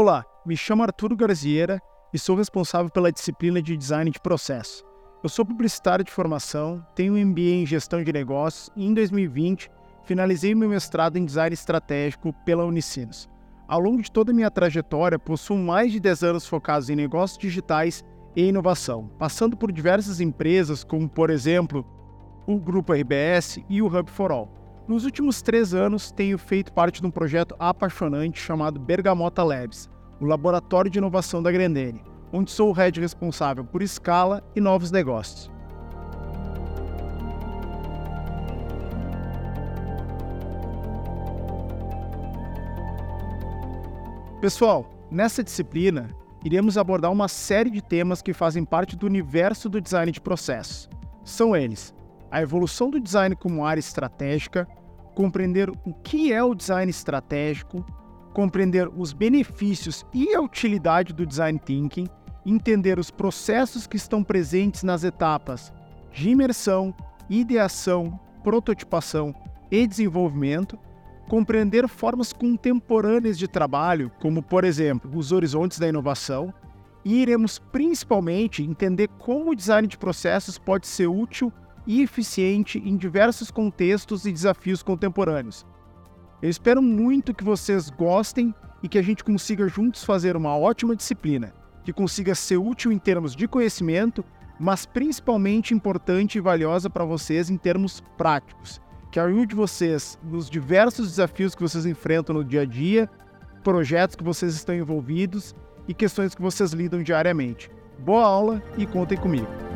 Olá, me chamo Arturo Garzieira e sou responsável pela disciplina de Design de Processo. Eu sou publicitário de formação, tenho um MBA em Gestão de Negócios e em 2020 finalizei meu mestrado em Design Estratégico pela Unicinos. Ao longo de toda a minha trajetória, possuo mais de 10 anos focados em negócios digitais e inovação, passando por diversas empresas, como por exemplo o Grupo RBS e o Hub for All. Nos últimos três anos, tenho feito parte de um projeto apaixonante chamado Bergamota Labs, o laboratório de inovação da Grendene, onde sou o head responsável por escala e novos negócios. Pessoal, nessa disciplina, iremos abordar uma série de temas que fazem parte do universo do design de processos. São eles: a evolução do design como área estratégica, compreender o que é o design estratégico, compreender os benefícios e a utilidade do design thinking, entender os processos que estão presentes nas etapas de imersão, ideação, prototipação e desenvolvimento, compreender formas contemporâneas de trabalho, como por exemplo os horizontes da inovação, e iremos principalmente entender como o design de processos pode ser útil e eficiente em diversos contextos e desafios contemporâneos. Eu espero muito que vocês gostem e que a gente consiga juntos fazer uma ótima disciplina, que consiga ser útil em termos de conhecimento, mas principalmente importante e valiosa para vocês em termos práticos, que ajude vocês nos diversos desafios que vocês enfrentam no dia a dia, projetos que vocês estão envolvidos e questões que vocês lidam diariamente. Boa aula e contem comigo!